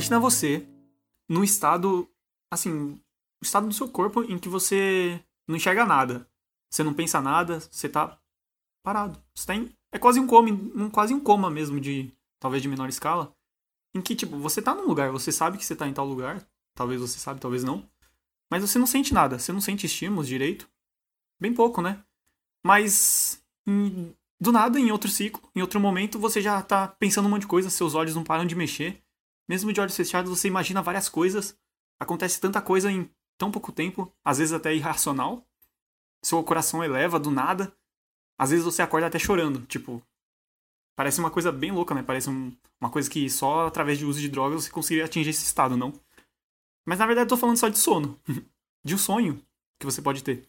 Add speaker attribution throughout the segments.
Speaker 1: Imagina você num estado, assim, o estado do seu corpo em que você não enxerga nada. Você não pensa nada, você tá parado. Você tá em, é quase um coma, um, quase um coma mesmo de, talvez de menor escala, em que tipo, você tá num lugar, você sabe que você tá em tal lugar, talvez você sabe, talvez não, mas você não sente nada, você não sente estímulos direito. Bem pouco, né? Mas em, do nada, em outro ciclo, em outro momento, você já tá pensando um monte de coisa, seus olhos não param de mexer. Mesmo de olhos fechados, você imagina várias coisas. Acontece tanta coisa em tão pouco tempo, às vezes até irracional. Seu coração eleva do nada. Às vezes você acorda até chorando, tipo, parece uma coisa bem louca, né? Parece um, uma coisa que só através de uso de drogas você conseguiria atingir esse estado, não? Mas na verdade eu tô falando só de sono. de um sonho que você pode ter.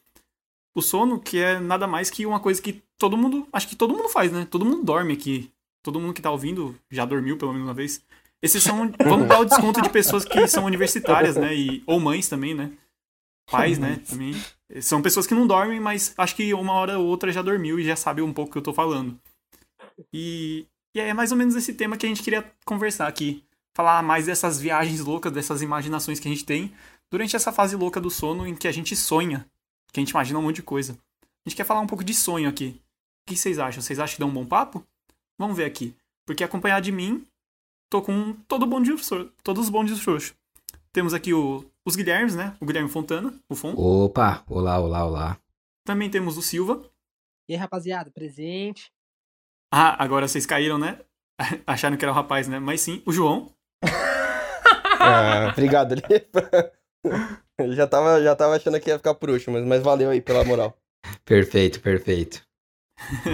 Speaker 1: O sono, que é nada mais que uma coisa que todo mundo. Acho que todo mundo faz, né? Todo mundo dorme aqui. Todo mundo que tá ouvindo já dormiu pelo menos uma vez. Esses são. Vamos dar o desconto de pessoas que são universitárias, né? E, ou mães também, né? Pais, né? Também. São pessoas que não dormem, mas acho que uma hora ou outra já dormiu e já sabe um pouco o que eu tô falando. E, e é mais ou menos esse tema que a gente queria conversar aqui falar mais dessas viagens loucas, dessas imaginações que a gente tem durante essa fase louca do sono em que a gente sonha, que a gente imagina um monte de coisa. A gente quer falar um pouco de sonho aqui. O que vocês acham? Vocês acham que dá um bom papo? Vamos ver aqui. Porque acompanhar de mim, tô com todo bonde, todos os bondes frouxos. Temos aqui o, os Guilhermes, né? O Guilherme Fontana, o Fon.
Speaker 2: Opa! Olá, olá, olá.
Speaker 1: Também temos o Silva.
Speaker 3: E aí, rapaziada, presente.
Speaker 1: Ah, agora vocês caíram, né? Acharam que era o rapaz, né? Mas sim, o João.
Speaker 4: ah, obrigado, Ele já tava, já tava achando que ia ficar por último, mas, mas valeu aí pela moral.
Speaker 2: Perfeito, perfeito.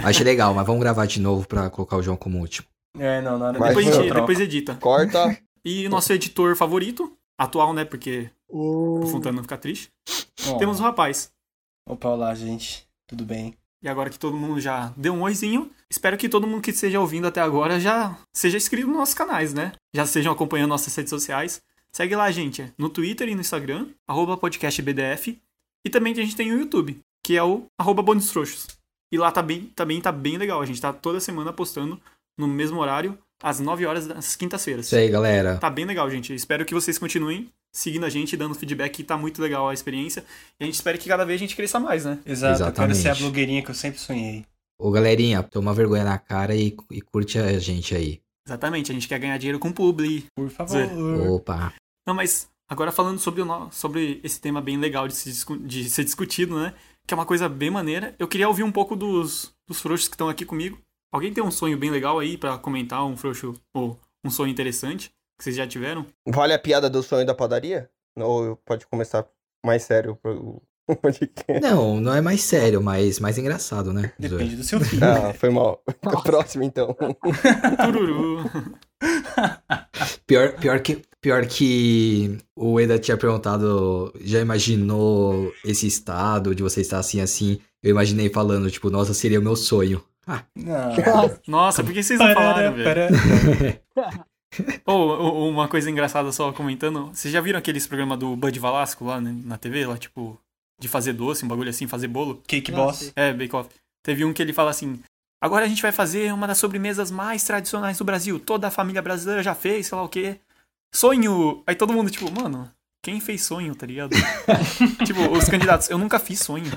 Speaker 2: Achei legal, mas vamos gravar de novo pra colocar o João como último.
Speaker 1: É, não, nada. Depois, gente, depois edita.
Speaker 4: Corta.
Speaker 1: E nosso editor favorito, atual, né? Porque o Fontana não ficar triste. Oh. Temos o rapaz.
Speaker 5: Opa, olá, gente. Tudo bem?
Speaker 1: E agora que todo mundo já deu um oizinho, espero que todo mundo que esteja ouvindo até agora já seja inscrito nos nossos canais, né? Já estejam acompanhando nossas redes sociais. Segue lá, gente, no Twitter e no Instagram, podcastbdf. E também a gente tem o YouTube, que é o arroba E lá tá bem, também tá bem legal. A gente tá toda semana postando no mesmo horário, às 9 horas das quintas-feiras.
Speaker 2: Isso aí, galera.
Speaker 1: Tá bem legal, gente. Espero que vocês continuem seguindo a gente, dando feedback, tá muito legal a experiência. E a gente espera que cada vez a gente cresça mais, né?
Speaker 5: Exato, Exatamente. eu quero ser a blogueirinha que eu sempre sonhei.
Speaker 2: Ô galerinha, toma vergonha na cara e, e curte a gente aí.
Speaker 1: Exatamente, a gente quer ganhar dinheiro com publi.
Speaker 5: Por favor.
Speaker 2: Opa.
Speaker 1: Não, mas agora falando sobre, o, sobre esse tema bem legal de, se, de ser discutido, né? Que é uma coisa bem maneira. Eu queria ouvir um pouco dos, dos frouxos que estão aqui comigo. Alguém tem um sonho bem legal aí para comentar, um frouxo ou um sonho interessante? que vocês já tiveram?
Speaker 4: Vale a piada do sonho da padaria? Ou pode começar mais sério pro
Speaker 2: Não, não é mais sério, mas mais engraçado, né?
Speaker 5: Depende do seu filho.
Speaker 4: Ah, foi mal. Próximo, então.
Speaker 1: Tururu.
Speaker 2: pior, pior, que, pior que o Eda tinha perguntado, já imaginou esse estado de você estar assim, assim? Eu imaginei falando, tipo, nossa, seria o meu sonho. Ah.
Speaker 1: Nossa, por que vocês não falaram, velho? Ou oh, uma coisa engraçada só comentando, vocês já viram aqueles programas do Bud Valasco lá né, na TV, lá tipo, de fazer doce, um bagulho assim, fazer bolo?
Speaker 5: Cake Boss.
Speaker 1: É, Bake Off. Teve um que ele fala assim, agora a gente vai fazer uma das sobremesas mais tradicionais do Brasil, toda a família brasileira já fez, sei lá o quê. Sonho! Aí todo mundo, tipo, mano, quem fez sonho, tá ligado? tipo, os candidatos, eu nunca fiz sonho.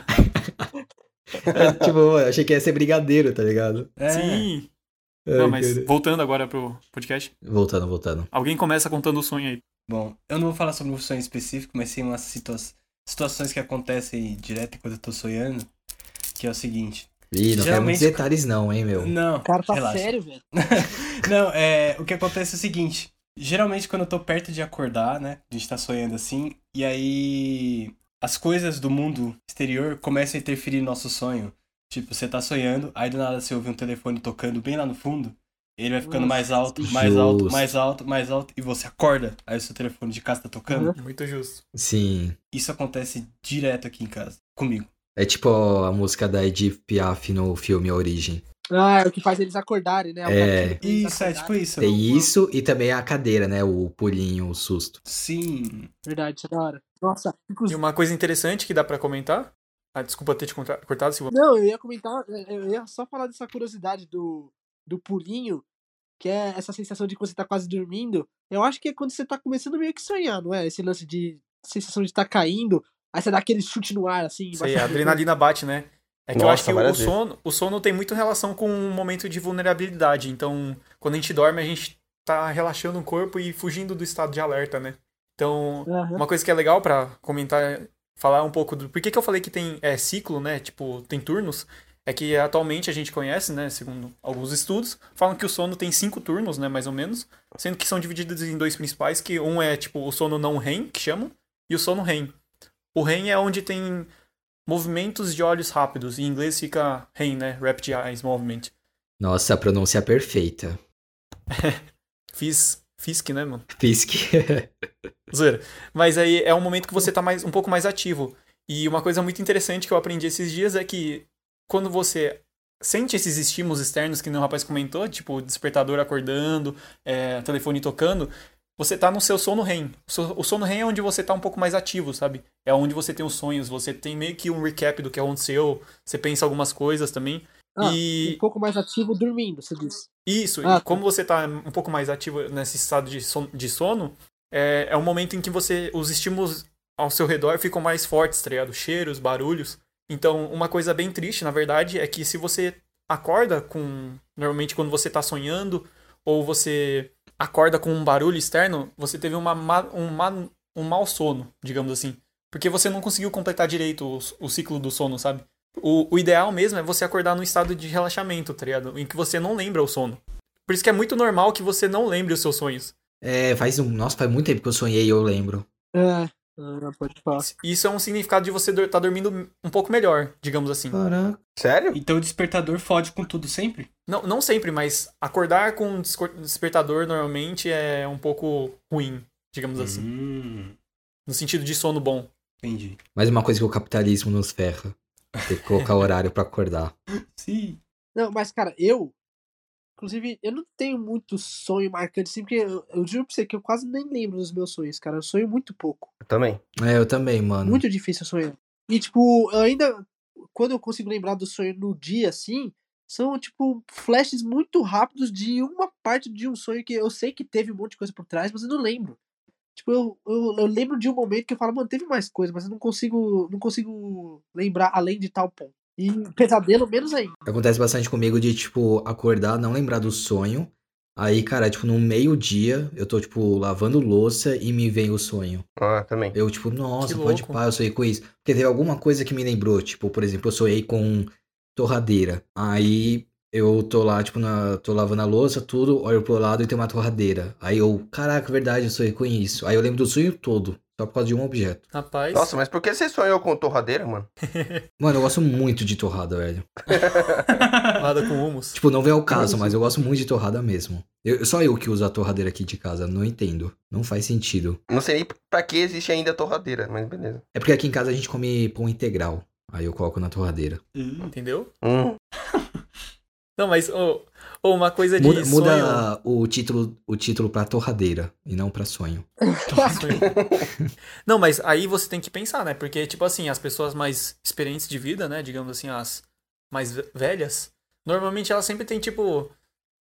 Speaker 2: É, tipo, eu achei que ia ser brigadeiro, tá ligado?
Speaker 1: É. Sim. Não, mas cara. voltando agora pro podcast.
Speaker 2: Voltando, voltando.
Speaker 1: Alguém começa contando o sonho aí.
Speaker 5: Bom, eu não vou falar sobre um sonho específico, mas sim umas situa situações que acontecem direto enquanto eu tô sonhando. Que é o seguinte.
Speaker 2: Ih, não tem muitos detalhes não, hein, meu?
Speaker 5: Não,
Speaker 3: O cara tá relaxa. sério, velho.
Speaker 5: não, é... O que acontece é o seguinte. Geralmente quando eu tô perto de acordar, né? A gente tá sonhando assim. E aí... As coisas do mundo exterior começam a interferir no nosso sonho. Tipo, você tá sonhando, aí do nada você ouve um telefone tocando bem lá no fundo, ele vai ficando Nossa, mais alto, mais justo. alto, mais alto, mais alto, e você acorda, aí o seu telefone de casa tá tocando.
Speaker 1: Muito justo.
Speaker 2: Sim.
Speaker 5: Isso acontece direto aqui em casa, comigo.
Speaker 2: É tipo a música da Edith Piaf no filme A Origem.
Speaker 3: Ah, é o que faz eles acordarem, né?
Speaker 2: É,
Speaker 5: isso, é tipo isso.
Speaker 2: Tem isso e também a cadeira, né? O pulinho, o susto.
Speaker 5: Sim.
Speaker 3: Verdade, isso é da hora. Nossa,
Speaker 1: inclusive... E uma coisa interessante que dá para comentar ah, desculpa ter te cortado, Silva.
Speaker 3: Não, eu ia comentar, é, eu ia só falar dessa curiosidade do, do pulinho, que é essa sensação de quando você tá quase dormindo. Eu acho que é quando você tá começando meio que sonhar, não é? Esse lance de sensação de estar caindo, aí você dá aquele chute no ar, assim.
Speaker 1: Isso aí,
Speaker 3: embaixo
Speaker 1: a adrenalina bate, né? É que eu
Speaker 4: Nossa,
Speaker 1: acho que o
Speaker 4: vezes.
Speaker 1: sono, o sono tem muito relação com um momento de vulnerabilidade. Então, quando a gente dorme, a gente tá relaxando o corpo e fugindo do estado de alerta, né? Então,
Speaker 3: Aham.
Speaker 1: uma coisa que é legal pra comentar, falar um pouco do por que, que eu falei que tem é, ciclo, né? Tipo, tem turnos. É que atualmente a gente conhece, né? Segundo alguns estudos, falam que o sono tem cinco turnos, né? Mais ou menos. Sendo que são divididos em dois principais, que um é tipo o sono não REM, que chamam, e o sono REM. O REM é onde tem movimentos de olhos rápidos. Em inglês fica REM, né? Rapid Eyes Movement.
Speaker 2: Nossa, a pronúncia é perfeita.
Speaker 1: Fiz, Fisk, né, mano?
Speaker 2: Fisk.
Speaker 1: Zoeira. Mas aí é um momento que você tá mais, um pouco mais ativo. E uma coisa muito interessante que eu aprendi esses dias é que quando você sente esses estímulos externos que o rapaz comentou, tipo despertador acordando, é, telefone tocando, você tá no seu sono REM. O so- O sono REM é onde você tá um pouco mais ativo, sabe? É onde você tem os sonhos, você tem meio que um recap do que aconteceu, você pensa algumas coisas também.
Speaker 3: Ah,
Speaker 1: e
Speaker 3: Um pouco mais ativo dormindo, você disse.
Speaker 1: isso,
Speaker 3: Ah,
Speaker 1: e como você tá um pouco mais ativo nesse estado de sono, de sono é, é um momento em que você os estímulos ao seu redor ficam mais fortes, tá ligado? Cheiros, barulhos. Então, uma coisa bem triste, na verdade, é que se você acorda com. Normalmente, quando você tá sonhando, ou você acorda com um barulho externo, você teve uma, ma- um, ma- um mau sono, digamos assim. Porque você não conseguiu completar direito o, o ciclo do sono, sabe? O, o ideal mesmo é você acordar num estado de relaxamento, tá ligado? Em que você não lembra o sono. Por isso que é muito normal que você não lembre os seus sonhos.
Speaker 2: É, faz um. Nossa, faz muito tempo que eu sonhei e eu lembro.
Speaker 3: É, ah, pode falar.
Speaker 1: Isso é um significado de você estar dormindo um pouco melhor, digamos assim.
Speaker 2: Caraca.
Speaker 4: Sério?
Speaker 5: Então o despertador fode com tudo sempre?
Speaker 1: Não, não sempre, mas acordar com um despertador normalmente é um pouco ruim, digamos assim.
Speaker 5: Hum,
Speaker 1: No sentido de sono bom.
Speaker 5: entendi.
Speaker 2: Mais uma coisa que o capitalismo nos ferra. Tem que colocar horário pra acordar.
Speaker 5: Sim.
Speaker 3: Não, mas, cara, eu. Inclusive, eu não tenho muito sonho marcante, assim, porque eu, eu juro pra você que eu quase nem lembro dos meus sonhos, cara. Eu sonho muito pouco.
Speaker 4: Eu também.
Speaker 2: É, eu também, mano.
Speaker 3: Muito difícil sonhar. E, tipo, eu ainda. Quando eu consigo lembrar do sonho no dia, assim, são, tipo, flashes muito rápidos de uma parte de um sonho que eu sei que teve um monte de coisa por trás, mas eu não lembro. Tipo, eu, eu, eu lembro de um momento que eu falo, mano, teve mais coisa, mas eu não consigo. Não consigo lembrar além de tal ponto. E pesadelo, menos ainda.
Speaker 2: Acontece bastante comigo de, tipo, acordar, não lembrar do sonho. Aí, cara, tipo, no meio-dia, eu tô, tipo, lavando louça e me vem o sonho.
Speaker 4: Ah, também.
Speaker 2: Eu, tipo, nossa,
Speaker 1: Que
Speaker 2: pode pá, eu sonhei com isso. Porque teve alguma coisa que me lembrou, tipo, por exemplo, eu sonhei com torradeira. Aí eu tô lá, tipo, na, tô lavando a louça, tudo, olho pro lado e tem uma torradeira. Aí eu, caraca, verdade, eu sonhei com isso. Aí eu lembro do sonho todo, só por causa de um objeto.
Speaker 1: Rapaz.
Speaker 4: Nossa, mas por que você sonhou com torradeira, mano?
Speaker 2: Mano, eu gosto muito de torrada, velho.
Speaker 1: Nada com humus.
Speaker 2: Tipo, não vem ao caso, mas eu gosto muito de torrada mesmo. Eu, só eu que uso a torradeira aqui de casa, não entendo. Não faz sentido.
Speaker 4: Não sei nem pra que existe ainda torradeira, mas beleza.
Speaker 2: É porque aqui em casa a gente come pão integral. Aí eu coloco na torradeira.
Speaker 1: Entendeu?
Speaker 4: Hum.
Speaker 1: Não, mas ô, ô, uma coisa de
Speaker 2: Muda,
Speaker 1: sonho.
Speaker 2: muda o título o título pra torradeira e não pra sonho.
Speaker 1: Não, mas aí você tem que pensar, né? Porque, tipo assim, as pessoas mais experientes de vida, né? Digamos assim, as mais ve- velhas, normalmente elas sempre têm, tipo,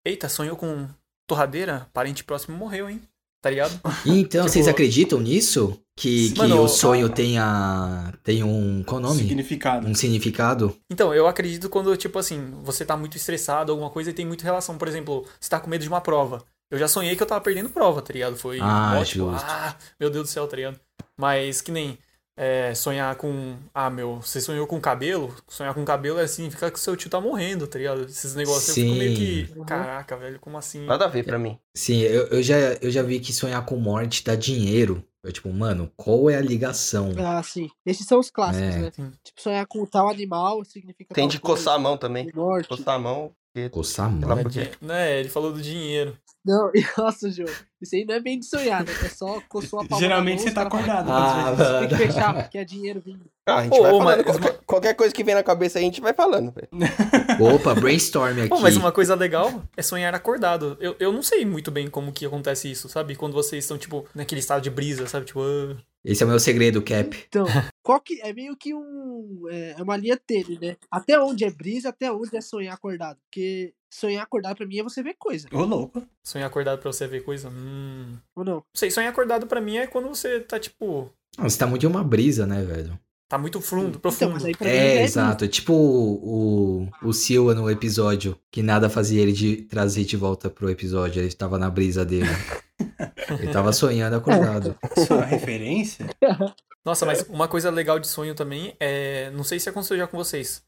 Speaker 1: eita, sonhou com torradeira? Parente próximo morreu, hein? Tá ligado?
Speaker 2: Então,
Speaker 1: Tipo-
Speaker 2: vocês acreditam nisso? Que, que
Speaker 1: Mano,
Speaker 2: o sonho
Speaker 5: ah.
Speaker 2: tenha, tem um. Qual o nome?
Speaker 5: Significado.
Speaker 2: Um significado?
Speaker 1: Então, eu acredito quando, tipo assim, você tá muito estressado, alguma coisa, e tem muita relação. Por exemplo, você tá com medo de uma prova. Eu já sonhei que eu tava perdendo prova, tá ligado? Foi
Speaker 2: Ah,
Speaker 1: ótimo.
Speaker 2: justo.
Speaker 1: Ah, meu Deus do céu, tá ligado? Mas que nem é, sonhar com. Ah, meu, você sonhou com cabelo? Sonhar com cabelo é significa que o seu tio tá morrendo, tá ligado? Esses negócios eu fico meio que.
Speaker 3: Sim.
Speaker 1: Caraca, velho, como assim?
Speaker 4: Nada a ver pra mim.
Speaker 2: Sim, eu, eu, já, eu já vi que sonhar com morte dá dinheiro. Eu, tipo, mano, qual é a ligação?
Speaker 3: Ah, sim. Esses são os clássicos,
Speaker 2: É.
Speaker 3: né?
Speaker 1: Sim.
Speaker 3: Tipo, sonhar com tal animal significa.
Speaker 4: Tem de coçar a mão também.
Speaker 3: Morte.
Speaker 4: Coçar a mão. Porque-
Speaker 2: Coçar
Speaker 4: lá
Speaker 2: mão?
Speaker 1: É,
Speaker 4: por quê.
Speaker 1: di- né, ele falou do dinheiro.
Speaker 3: Não, e nossa, João. Isso aí não é bem de sonhar, né? É só coçou a palma
Speaker 5: Geralmente você tá acordado.
Speaker 2: Ah.
Speaker 3: Tem que fechar, que é dinheiro vindo.
Speaker 4: Ah, a gente
Speaker 1: Ô,
Speaker 4: vai falando.
Speaker 1: mas-
Speaker 4: Qualquer, qualquer coisa que vem na cabeça aí, a gente vai falando.
Speaker 2: Opa, brainstorm aqui.
Speaker 1: Pô, mas uma coisa legal é sonhar acordado. Eu, eu não sei muito bem como que acontece isso, sabe? Quando vocês estão, tipo, naquele estado de brisa, sabe? Tipo, ah,
Speaker 2: Esse é o meu segredo, Cap.
Speaker 3: Então, qual que é meio que um é é uma linha tênue, né? Até onde é brisa, até onde é sonhar acordado, porque sonhar acordado pra mim é você ver coisa,
Speaker 5: Ô, louco.
Speaker 1: Sonhar acordado pra você ver coisa? Hum.
Speaker 3: ou não?
Speaker 1: Não sei, sonhar acordado pra mim é quando você tá, tipo,
Speaker 2: Ah, Você tá muito em uma brisa, né, velho?
Speaker 1: tá muito fundo,
Speaker 3: Então,
Speaker 1: profundo.
Speaker 3: mim
Speaker 2: É,
Speaker 3: é
Speaker 2: exato. É tipo o, o, o Silva no episódio, que nada fazia ele de trazer de volta pro episódio. Ele tava na brisa dele. ele tava sonhando acordado.
Speaker 5: Isso é uma referência?
Speaker 1: Nossa, mas uma coisa legal de sonho também é. Não sei se aconteceu já com vocês.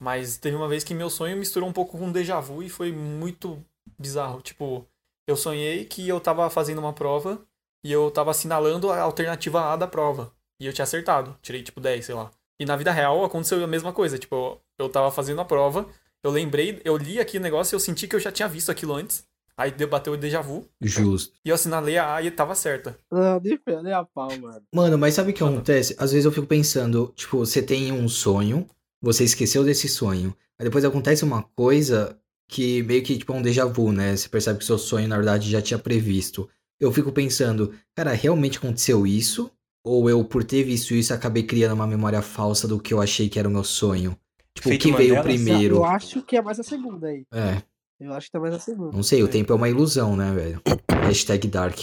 Speaker 1: Mas teve uma vez que meu sonho misturou um pouco com um déjà vu e foi muito bizarro. Tipo, eu sonhei que eu tava fazendo uma prova e eu tava assinalando a alternativa A da prova. E eu tinha acertado. Tirei tipo 10, sei lá. E na vida real aconteceu a mesma coisa. Tipo, eu tava fazendo a prova, eu lembrei, eu li aqui o negócio e eu senti que eu já tinha visto aquilo antes. Aí debateu o déjà vu
Speaker 2: Justo.
Speaker 1: e eu assinalei a A e tava certa.
Speaker 3: Não, nem, fe- nem a pau, mano.
Speaker 2: Mano, mas sabe o que acontece? Às vezes eu fico pensando, tipo, você tem um sonho, você esqueceu desse sonho. Aí depois acontece uma coisa que meio que tipo é um déjà vu, né? Você percebe que seu sonho, na verdade, já tinha previsto. Eu fico pensando, cara, realmente aconteceu isso? Ou eu, por ter visto isso, acabei criando uma memória falsa do que eu achei que era o meu sonho? Tipo, o que veio primeiro?
Speaker 3: Eu acho que é mais a segunda aí.
Speaker 2: É,
Speaker 3: Eu acho que tá mais a segunda.
Speaker 2: não sei, o tempo é uma ilusão, né, velho? Hashtag Dark.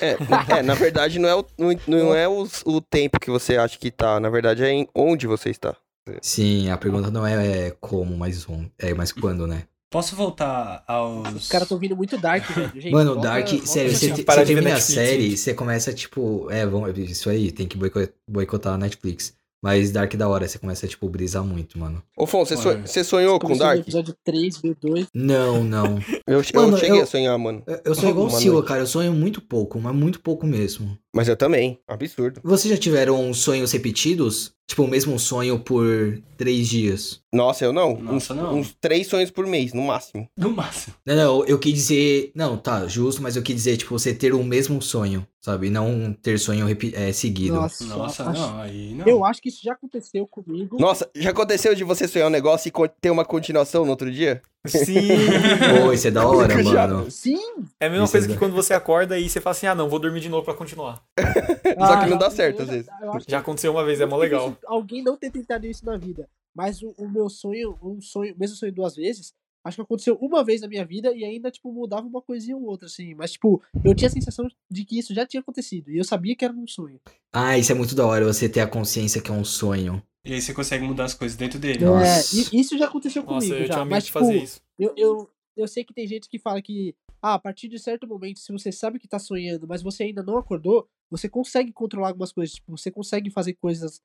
Speaker 4: É, é, na verdade não é, o, não, não é o, o tempo que você acha que tá, na verdade é em onde você está.
Speaker 2: Sim, a pergunta não é, é como, mas, on- é, mas quando, né?
Speaker 5: Posso voltar aos.
Speaker 3: Os caras tão vindo muito dark, velho. Gente,
Speaker 2: Mano,
Speaker 3: volta-
Speaker 2: Dark,
Speaker 3: volta-
Speaker 2: sério, você, você
Speaker 1: de ver
Speaker 2: termina a série, você começa, tipo, é, vamos, isso aí, tem que boico- boicotar a Netflix. Mas Dark da hora, você começa, tipo, brisar muito, mano.
Speaker 4: Ô, Fon, você,
Speaker 5: Olha.
Speaker 4: so- você sonhou com
Speaker 3: Começou no
Speaker 4: Dark?
Speaker 3: episódio 3, veio 2.
Speaker 2: Não, não.
Speaker 4: Eu, eu
Speaker 2: Mano,
Speaker 4: cheguei
Speaker 2: eu-
Speaker 4: a sonhar, mano.
Speaker 2: Eu, eu sou igual o Silva, cara, eu sonho muito pouco, mas muito pouco mesmo.
Speaker 4: Mas eu também. Absurdo.
Speaker 2: Vocês já tiveram sonhos repetidos? Tipo, o mesmo sonho por três dias?
Speaker 4: Nossa, eu não.
Speaker 5: Nossa,
Speaker 4: uns,
Speaker 5: não.
Speaker 4: uns três sonhos por mês, no máximo.
Speaker 5: No máximo.
Speaker 2: Não, não, eu quis dizer. Não, tá, justo, mas eu quis dizer, tipo, você ter o mesmo sonho, sabe? E não ter sonho é, seguido.
Speaker 3: Nossa,
Speaker 5: Nossa,
Speaker 3: acho-
Speaker 5: não, aí não.
Speaker 3: Eu acho que isso já aconteceu comigo.
Speaker 4: Nossa, já aconteceu de você sonhar um negócio e ter uma continuação no outro dia?
Speaker 1: Sim!
Speaker 2: Pô, isso é da hora,
Speaker 4: Eu já-
Speaker 2: mano.
Speaker 3: Sim!
Speaker 1: É a mesma
Speaker 2: Isso
Speaker 1: coisa
Speaker 2: é
Speaker 1: que
Speaker 2: da-
Speaker 1: quando você acorda e você fala assim, ah não, vou dormir de novo pra continuar.
Speaker 4: Só que não dá
Speaker 3: eu-
Speaker 4: certo, às vezes.
Speaker 3: que
Speaker 1: Já aconteceu uma vez, é mó legal.
Speaker 3: Alguém não ter tentado isso na vida. Mas o, o meu sonho, um sonho, mesmo sonho duas vezes, acho que aconteceu uma vez na minha vida e ainda, tipo, mudava uma coisinha ou outra, assim. Mas, tipo, eu tinha a sensação de que isso já tinha acontecido. E eu sabia que era um sonho.
Speaker 2: Ah, isso é muito da hora, você ter a consciência que é um sonho.
Speaker 5: E aí você consegue mudar as coisas dentro dele.
Speaker 2: Nossa.
Speaker 3: É, isso já aconteceu
Speaker 1: Nossa,
Speaker 3: comigo.
Speaker 1: eu
Speaker 3: já. Mas,
Speaker 1: de
Speaker 3: tipo,
Speaker 1: fazer isso.
Speaker 3: Eu, eu, eu sei que tem gente que fala que, ah, a partir de certo momento, se você sabe que tá sonhando, mas você ainda não acordou, você consegue controlar algumas coisas. Tipo, você consegue fazer coisas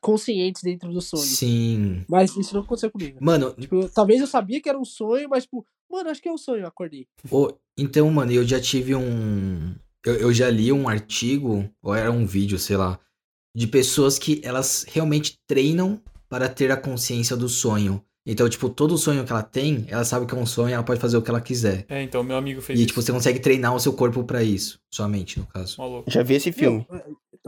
Speaker 3: conscientes dentro do sonho.
Speaker 2: Sim.
Speaker 3: Mas isso não aconteceu comigo.
Speaker 2: Mano,
Speaker 3: Tipo, talvez eu sabia que era um sonho, mas, tipo, mano, acho que é um sonho, eu acordei.
Speaker 2: ô, então, mano, eu já tive um. Eu, eu já li um artigo, ou era um vídeo, sei lá, de pessoas que elas realmente treinam para ter a consciência do sonho. Então, tipo, todo sonho que ela tem, ela sabe que é um sonho e ela pode fazer o que ela quiser.
Speaker 1: É, então, meu amigo fez
Speaker 2: E,
Speaker 1: isso.
Speaker 2: tipo, você consegue treinar o seu corpo pra isso. Somente, no caso.
Speaker 1: Mó louco.
Speaker 4: Já vi esse filme.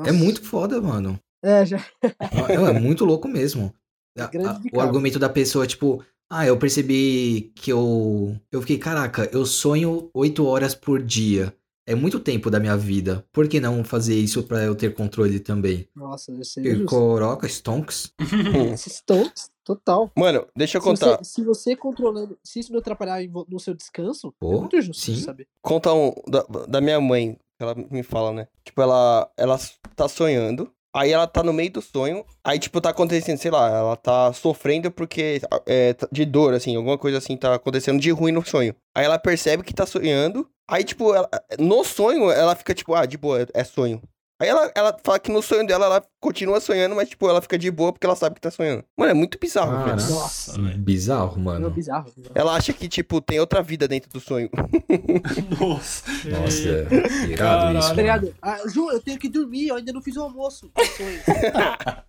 Speaker 2: É muito foda, mano.
Speaker 3: É, já.
Speaker 2: É, é muito louco mesmo. A- a- o argumento da pessoa, tipo, ah, eu percebi que eu. Eu fiquei, caraca, eu sonho oito horas por dia. É muito tempo da minha vida. Por que não fazer isso pra eu ter controle também?
Speaker 3: Nossa, eu sei.
Speaker 2: E Coroca, stonks.
Speaker 3: Esses tons, total.
Speaker 4: Mano, deixa eu
Speaker 3: Se você,
Speaker 4: contar.
Speaker 3: se você controlando, se isso não atrapalhar no seu descanso,
Speaker 2: Pô,
Speaker 3: é muito justo
Speaker 2: sim.
Speaker 3: saber.
Speaker 4: Conta um da, da minha mãe. Ela me fala, né? Tipo, ela, ela tá sonhando. Aí ela tá no meio do sonho. Aí, tipo, tá acontecendo, sei lá, ela tá sofrendo porque. É, tá- de dor, assim, alguma coisa assim tá acontecendo de ruim no sonho. Aí ela percebe que tá sonhando. Aí, tipo, ela- no sonho, ela fica, tipo, ah, de boa, é sonho. Aí ela, ela fala que no sonho dela ela continua sonhando, mas, tipo, ela fica de boa porque ela sabe que tá sonhando. Mano, é muito bizarro,
Speaker 2: Cara.
Speaker 4: velho.
Speaker 5: Nossa, velho.
Speaker 2: Bizarro,
Speaker 3: É
Speaker 2: mano.
Speaker 3: bizarro. bizarro.
Speaker 4: Ela acha que, tipo, tem outra vida dentro do sonho.
Speaker 5: Nossa.
Speaker 2: Nossa, é irado isso,
Speaker 3: Tá
Speaker 2: mano.
Speaker 3: Ah, Ju, eu tenho que dormir, eu ainda não fiz o almoço.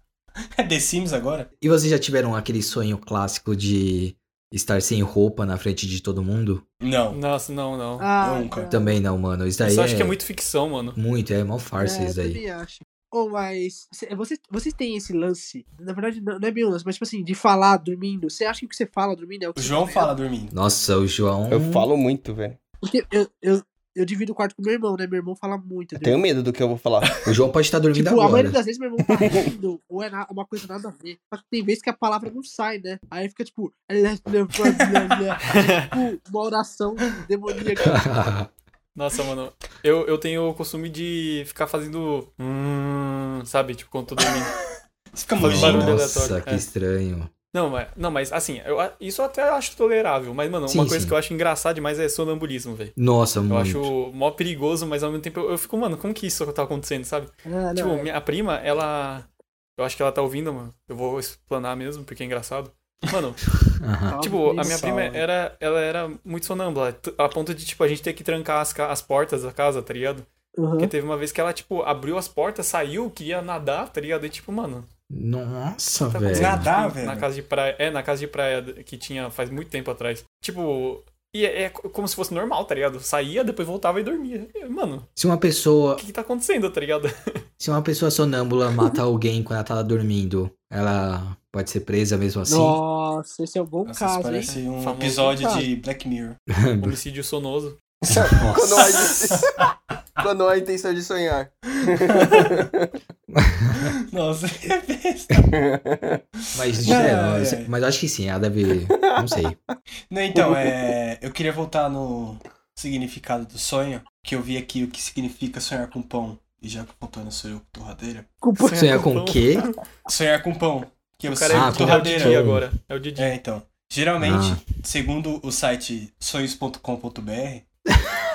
Speaker 3: É
Speaker 5: The Sims agora?
Speaker 2: E vocês já tiveram aquele sonho clássico de estar sem roupa na frente de todo mundo?
Speaker 5: Não.
Speaker 1: Nossa, não, não.
Speaker 3: Ah,
Speaker 5: Nunca.
Speaker 3: tá.
Speaker 2: Também não, mano. Isso daí
Speaker 1: eu
Speaker 2: é,
Speaker 1: acho que é muito ficção, mano.
Speaker 2: muito, é mal farsa
Speaker 3: É,
Speaker 2: isso
Speaker 3: eu
Speaker 2: daí.
Speaker 3: também acho. Oh, mas cê- vocês, vocês têm esse lance, na verdade não, não é bem um lance, mas tipo assim, de falar dormindo. Você acha que o que você fala dormindo é o que
Speaker 5: O
Speaker 3: você
Speaker 5: João fala dormindo.
Speaker 2: Nossa, o João.
Speaker 4: Eu falo muito, velho.
Speaker 3: Porque eu, eu, eu divido o quarto com meu irmão, né? Meu irmão fala muito.
Speaker 4: Eu
Speaker 3: entendeu?
Speaker 4: tenho medo do que eu vou falar.
Speaker 2: O João pode estar dormindo
Speaker 3: Tipo, a maioria
Speaker 2: agora.
Speaker 3: das vezes meu irmão tá rindo, ou é na- uma coisa nada a ver. Só que tem vezes que a palavra não sai, né? Aí fica tipo. tipo, uma oração demoníaca.
Speaker 1: Nossa, mano, eu, eu tenho o costume de ficar fazendo. Hum, sabe? Tipo, quando tô dormindo.
Speaker 5: Você fica
Speaker 1: Faz
Speaker 5: mugindo.
Speaker 1: barulho
Speaker 2: Nossa,
Speaker 1: aleatório,
Speaker 2: que
Speaker 1: é.
Speaker 2: estranho.
Speaker 1: Não, mas, não, mas assim, eu, isso eu até acho tolerável. Mas, mano,
Speaker 2: Sim,
Speaker 1: uma coisa
Speaker 2: sim.
Speaker 1: que eu acho engraçado demais é sonambulismo, velho.
Speaker 2: Nossa,
Speaker 1: Eu
Speaker 2: muito.
Speaker 1: acho mó perigoso, mas ao mesmo tempo eu, eu fico, mano, como que isso tá acontecendo, sabe?
Speaker 3: Ah,
Speaker 1: Tipo,
Speaker 3: não,
Speaker 1: minha prima, ela. Eu acho que ela tá ouvindo, mano. Eu vou explanar mesmo, porque é engraçado. Mano, tipo, a minha prima era, ela era muito sonâmbula, a ponto de, tipo, a gente ter que trancar as, as portas da casa, tá ligado?
Speaker 3: Uhum.
Speaker 1: Porque teve uma vez que ela, tipo, abriu as portas, saiu, queria nadar, tá ligado? E, tipo, mano,
Speaker 2: Nossa,
Speaker 1: tá
Speaker 2: velho.
Speaker 5: Nadar,
Speaker 1: tipo,
Speaker 5: velho?
Speaker 1: Na casa de praia. É, na casa de praia que tinha faz muito tempo atrás. Tipo. E é, é como se fosse normal, tá ligado? Saía, depois voltava e dormia. Mano,
Speaker 2: Se uma pessoa,
Speaker 1: o que, que tá acontecendo, tá ligado?
Speaker 2: se uma pessoa sonâmbula mata alguém quando ela tá dormindo, ela pode ser presa mesmo assim?
Speaker 3: Nossa, esse é um bom
Speaker 5: Nossa, isso
Speaker 3: caso, hein?
Speaker 5: parece um
Speaker 1: Famoso
Speaker 5: episódio
Speaker 3: caso.
Speaker 5: de Black Mirror.
Speaker 1: Homicídio sonoso.
Speaker 4: Quando não, há... Há intenção de sonhar.
Speaker 5: Nossa, é besta.
Speaker 2: Mas,
Speaker 5: Não,
Speaker 2: é,
Speaker 5: é,
Speaker 2: mas, acho que sim, ela deve. Não sei.
Speaker 5: Não, então, é, eu queria voltar no significado do sonho, que eu vi aqui o que significa sonhar com pão. E já que o Antônio sou eu, torradeira.
Speaker 3: Culpa-
Speaker 2: Sonhar com o quê?
Speaker 5: Sonhar com pão. Que eu
Speaker 1: O cara
Speaker 2: Ah,
Speaker 1: é,
Speaker 2: com
Speaker 1: é o
Speaker 5: torradeira.
Speaker 1: Didi agora. É o Didi.
Speaker 5: É, então. Geralmente,
Speaker 2: Ah.
Speaker 5: segundo o site sonhos.com.br,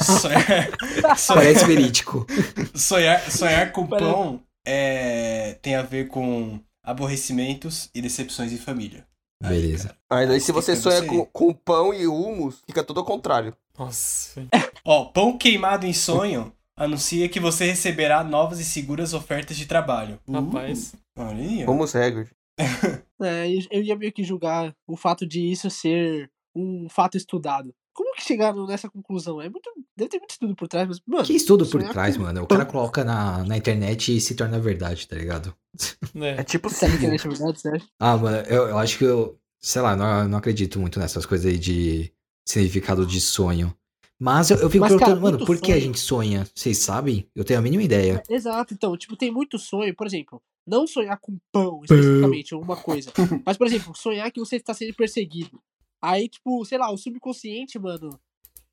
Speaker 5: sonhar, sonhar,
Speaker 2: Parece verídico.
Speaker 5: sonhar, sonhar com
Speaker 3: Parece-
Speaker 5: pão é, tem a ver com aborrecimentos e decepções em família. Aí,
Speaker 2: Beleza.
Speaker 5: cara.
Speaker 4: Aí daí se você sonha
Speaker 5: você.
Speaker 4: com, com pão e humus, fica tudo ao contrário.
Speaker 1: Nossa.
Speaker 5: Ó, pão queimado em sonho anuncia que você receberá novas e seguras ofertas de trabalho.
Speaker 1: Rapaz.
Speaker 5: Uh, olha aí, ó.
Speaker 4: Humus Hagrid.
Speaker 3: É, eu- eu ia meio que julgar o fato de isso ser um fato estudado. Como que chegaram nessa conclusão? É muito. Deve ter muito estudo por trás, mas. Mano,
Speaker 2: Que estudo por
Speaker 3: sonhar
Speaker 2: trás, mano. O cara coloca na, na internet e se torna verdade, tá ligado?
Speaker 1: Né?
Speaker 4: É tipo
Speaker 3: Será que é verdade, sério?
Speaker 2: Ah, mano, eu, eu acho que eu. Sei lá, não, não acredito muito nessas coisas aí de significado de sonho. Mas eu, eu fico
Speaker 3: Mas, cara,
Speaker 2: perguntando, mano,
Speaker 3: muito
Speaker 2: por que a
Speaker 3: sonho-
Speaker 2: gente sonha? Vocês sabem? Eu tenho a mínima ideia.
Speaker 3: Exato, então, tipo, tem muito sonho, por exemplo, não sonhar com pão, especificamente, uma coisa. Mas, por exemplo, sonhar que você está sendo perseguido. Aí, tipo, sei lá, o subconsciente, mano.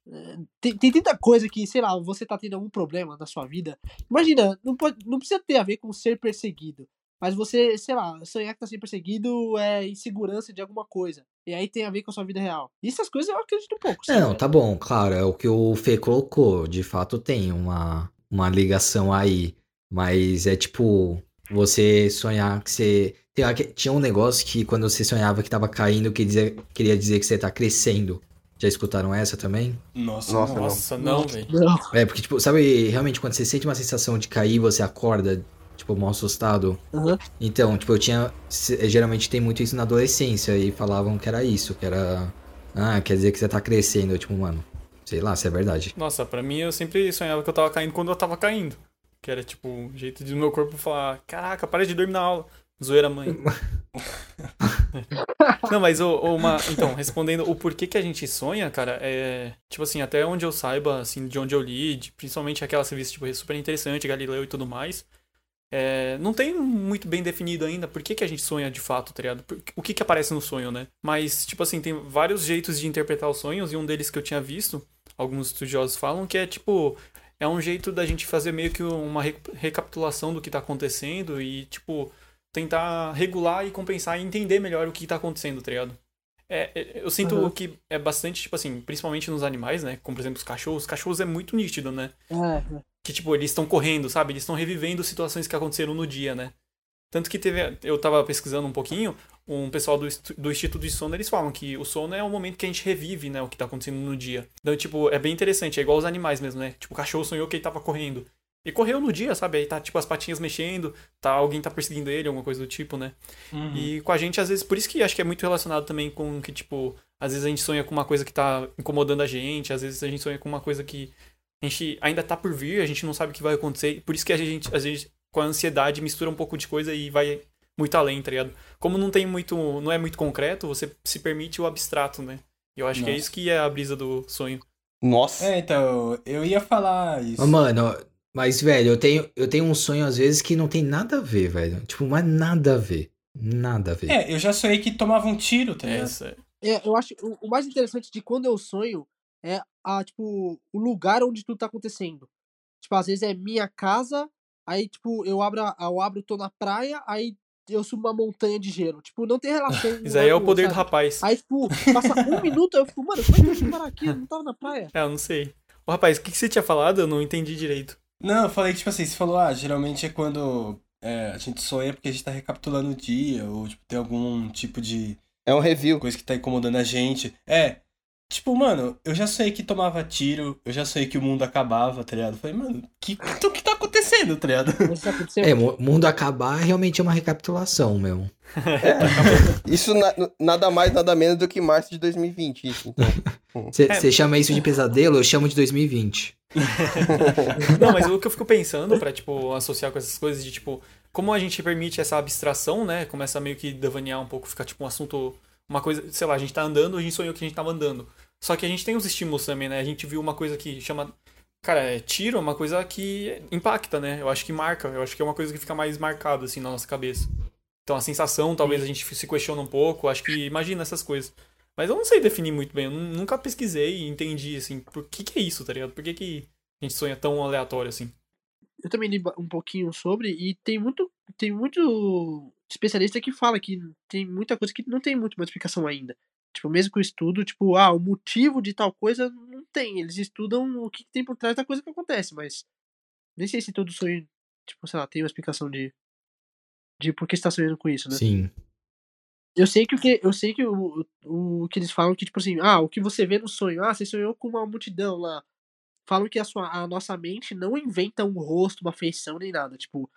Speaker 3: é, Tem, tem tanta coisa que, sei lá, você tá tendo algum problema na sua vida. Imagina, não, pode, não precisa ter a ver com ser perseguido. Mas você, sei lá, sonhar que tá sendo perseguido é insegurança de alguma coisa. E aí tem a ver com a sua vida real. E essas coisas eu acredito um pouco. sim,
Speaker 2: Não, tá bom, claro, é o que o Fê colocou. De fato tem uma, uma ligação aí. Mas é tipo, você sonhar que você. Tinha um negócio que quando você sonhava que tava caindo, que dizia- queria dizer que você tá crescendo. Já escutaram essa também?
Speaker 5: Nossa,
Speaker 4: Nossa,
Speaker 5: não.
Speaker 1: Nossa, não, velho.
Speaker 3: Não.
Speaker 2: É, porque, tipo, sabe, realmente quando você sente uma sensação de cair, você acorda, tipo, mal assustado.
Speaker 3: Aham.
Speaker 2: Então, tipo, eu tinha. se- Geralmente tem muito isso na adolescência e falavam que era isso, que era. Ah, quer dizer que você tá crescendo. Eu, tipo, mano, sei lá se é verdade.
Speaker 1: Nossa, pra mim eu sempre sonhava que eu tava caindo quando eu tava caindo. Que era tipo um jeito de meu corpo falar: Caraca, para de dormir na aula. Zoeira, mãe. Não, mas o, o- uma. Então, respondendo o porquê que a gente sonha, cara, é. Tipo assim, até onde eu saiba, assim, de onde eu li, de- principalmente aquela revista, tipo, super interessante, Galileu e tudo mais. é, não tem muito bem definido ainda por que, que a gente sonha de fato, tá ligado? O que que aparece no sonho, né? Mas, tipo assim, tem vários jeitos de interpretar os sonhos, e um deles que eu tinha visto, alguns estudiosos falam, que é tipo. É um jeito da gente fazer meio que uma re- recapitulação do que tá acontecendo e, tipo, tentar regular e compensar e entender melhor o que tá acontecendo, tá ligado? É, é, eu sinto
Speaker 3: Aham.
Speaker 1: que é bastante, tipo assim, principalmente nos animais, né? Como, por exemplo, os cachorros. Os cachorros é muito nítido, né?
Speaker 3: É.
Speaker 1: Que, tipo, eles estão correndo, sabe? Eles estão revivendo situações que aconteceram no dia, né? Tanto que teve. Eu tava pesquisando um pouquinho, um pessoal do, do Instituto de Sono, eles falam que o sono é o momento que a gente revive, né? O que tá acontecendo no dia. Então, tipo, é bem interessante, é igual os animais mesmo, né? Tipo, o cachorro sonhou que ele tava correndo. E correu no dia, sabe? Aí tá, tipo, as patinhas mexendo, tá, alguém tá perseguindo ele, alguma coisa do tipo, né?
Speaker 5: Uhum.
Speaker 1: E com a gente, às vezes, por isso que acho que é muito relacionado também com que, tipo, às vezes a gente sonha com uma coisa que tá incomodando a gente, às vezes a gente sonha com uma coisa que a gente ainda tá por vir, a gente não sabe o que vai acontecer, por isso que a gente, às vezes, com a ansiedade, mistura um pouco de coisa e vai muito além, tá ligado? Como não tem muito, não é muito concreto, você se permite o abstrato, né? E eu acho que é
Speaker 5: Nossa.
Speaker 1: isso que é a brisa do sonho.
Speaker 4: Nossa.
Speaker 5: É, então, eu ia falar isso.
Speaker 2: Mano, mas, velho, eu tenho, eu tenho um sonho às vezes que não tem nada a ver, velho. Tipo, mas nada a ver. Nada a ver.
Speaker 5: É, eu já sonhei que tomava um tiro, tá
Speaker 1: É,
Speaker 5: ligado?
Speaker 1: isso é.
Speaker 3: Eu acho o, o mais interessante de quando eu sonho é a, tipo, o lugar onde tudo tá acontecendo. Tipo, às vezes é minha casa, aí, tipo, eu abro, eu abro, tô na praia, aí eu subo uma montanha de gelo. Tipo, não tem relação.
Speaker 1: Isso aí é o poder do
Speaker 3: sabe?
Speaker 1: rapaz.
Speaker 3: Aí, tipo, passa um minuto, eu fico, mano, como é que eu fui parar aqui? Eu não tava na praia.
Speaker 1: É, eu não sei. Ô, rapaz, o que, que você tinha falado? Eu não entendi direito.
Speaker 5: Não, eu falei, tipo assim, você falou, ah, geralmente é quando é, a gente sonha porque a gente tá recapitulando o dia, ou tipo, tem algum tipo de
Speaker 4: É um review.
Speaker 5: coisa que tá incomodando a gente. É. Tipo, mano, eu já sonhei que tomava tiro, eu já sonhei que o mundo acabava, tá ligado? Eu falei, mano, que, que, que tá acontecendo, tá ligado?
Speaker 2: É, mu- mundo acabar realmente é uma recapitulação, meu.
Speaker 4: Isso na- nada mais, nada menos do que março de 2020. Isso, então.
Speaker 2: Você
Speaker 1: É.
Speaker 2: chama isso de pesadelo, eu chamo de 2020.
Speaker 1: Não, mas o que eu fico pensando pra, tipo, associar com essas coisas de, tipo, como a gente permite essa abstração, né? Começa a meio que devanear um pouco, ficar, tipo, um assunto, uma coisa, sei lá, a gente tá andando, a gente sonhou que a gente tava andando. Só que a gente tem os estímulos também, né? A gente viu uma coisa que chama. Cara, é, tiro é uma coisa que impacta, né? Eu acho que marca. Eu acho que é uma coisa que fica mais marcada, assim, na nossa cabeça. Então a sensação, talvez a gente se questiona um pouco. Acho que imagina essas coisas. Mas eu não sei definir muito bem. Eu nu- nunca pesquisei e entendi, assim, por que que é isso, tá ligado? Por que que a gente sonha tão aleatório assim?
Speaker 3: eu também li um pouquinho sobre e tem muito tem muito especialista que fala que tem muita coisa que não tem muito uma explicação ainda. Tipo, mesmo com o estudo, tipo, ah, o motivo de tal coisa não tem. Eles estudam o que tem por trás da coisa que acontece, mas nem sei se todo sonho, tipo, sei lá, tem uma explicação de de por que você tá sonhando com isso, né?
Speaker 2: Sim.
Speaker 3: Eu sei que o que eu sei que o, o, o que eles falam que tipo assim, ah, o que você vê no sonho, ah, você sonhou com uma multidão lá. Falam que a sua a nossa mente não inventa um rosto, uma feição nem nada, tipo,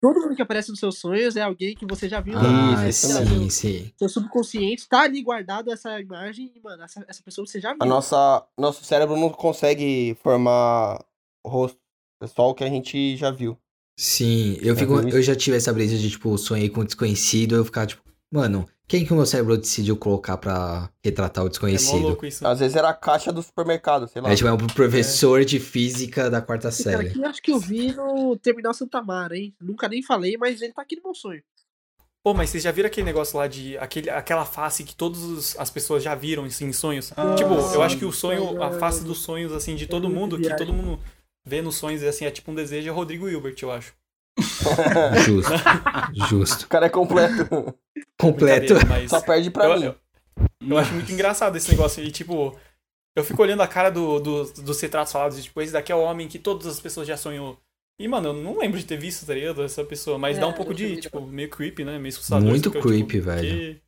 Speaker 3: todo mundo que aparece nos seus sonhos é alguém que você já viu
Speaker 2: Ah,
Speaker 4: isso
Speaker 3: né?
Speaker 2: sim, sim.
Speaker 3: Seu subconsciente tá ali guardado essa imagem e, mano, essa, essa pessoa você já viu.
Speaker 4: A nossa, nosso cérebro não consegue formar o rosto. É só o que a gente já viu.
Speaker 2: Sim, eu,
Speaker 4: Já
Speaker 2: fico, eu já tive essa brisa de, tipo, sonhei com um desconhecido, eu ficar, tipo, mano, quem que o meu cérebro decidiu colocar pra retratar o
Speaker 1: É
Speaker 2: desconhecido?
Speaker 1: louco isso.
Speaker 4: Às vezes era a caixa do supermercado, sei lá.
Speaker 2: É, tipo, é um professor de física da quarta
Speaker 3: Esse cara
Speaker 2: série.
Speaker 3: aqui eu acho que eu vi no Terminal Santa Mara, hein? Nunca nem falei, mas ele tá aqui no meu sonho.
Speaker 1: Pô, mas vocês já viram aquele negócio lá de. Aquele, aquela face que todas as pessoas já viram assim, em sonhos?
Speaker 5: Ah,
Speaker 1: tipo, eu
Speaker 5: sim.
Speaker 1: acho que o sonho, a face dos sonhos, assim, de todo
Speaker 3: muito
Speaker 1: mundo, que todo mundo vê nos sonhos, assim, é tipo um desejo, é Rodrigo Hilbert, eu acho.
Speaker 2: Justo. Justo.
Speaker 4: O cara é completo.
Speaker 2: Completo.
Speaker 1: Mas
Speaker 4: Só perde pra
Speaker 1: eu,
Speaker 4: mim.
Speaker 1: eu, eu acho muito engraçado esse negócio. E, tipo, eu fico olhando a cara do, do, dos retratos falados, e, tipo, esse daqui é o homem que todas as pessoas já sonhou. E, mano, eu não lembro de ter visto, tá ligado? Essa pessoa. Mas
Speaker 3: É,
Speaker 1: dá um pouco
Speaker 3: eu
Speaker 1: de, tipo, meio creepy, né? Meio assustador.
Speaker 2: Muito
Speaker 1: assim, eu, tipo,
Speaker 2: creepy, velho.
Speaker 1: que-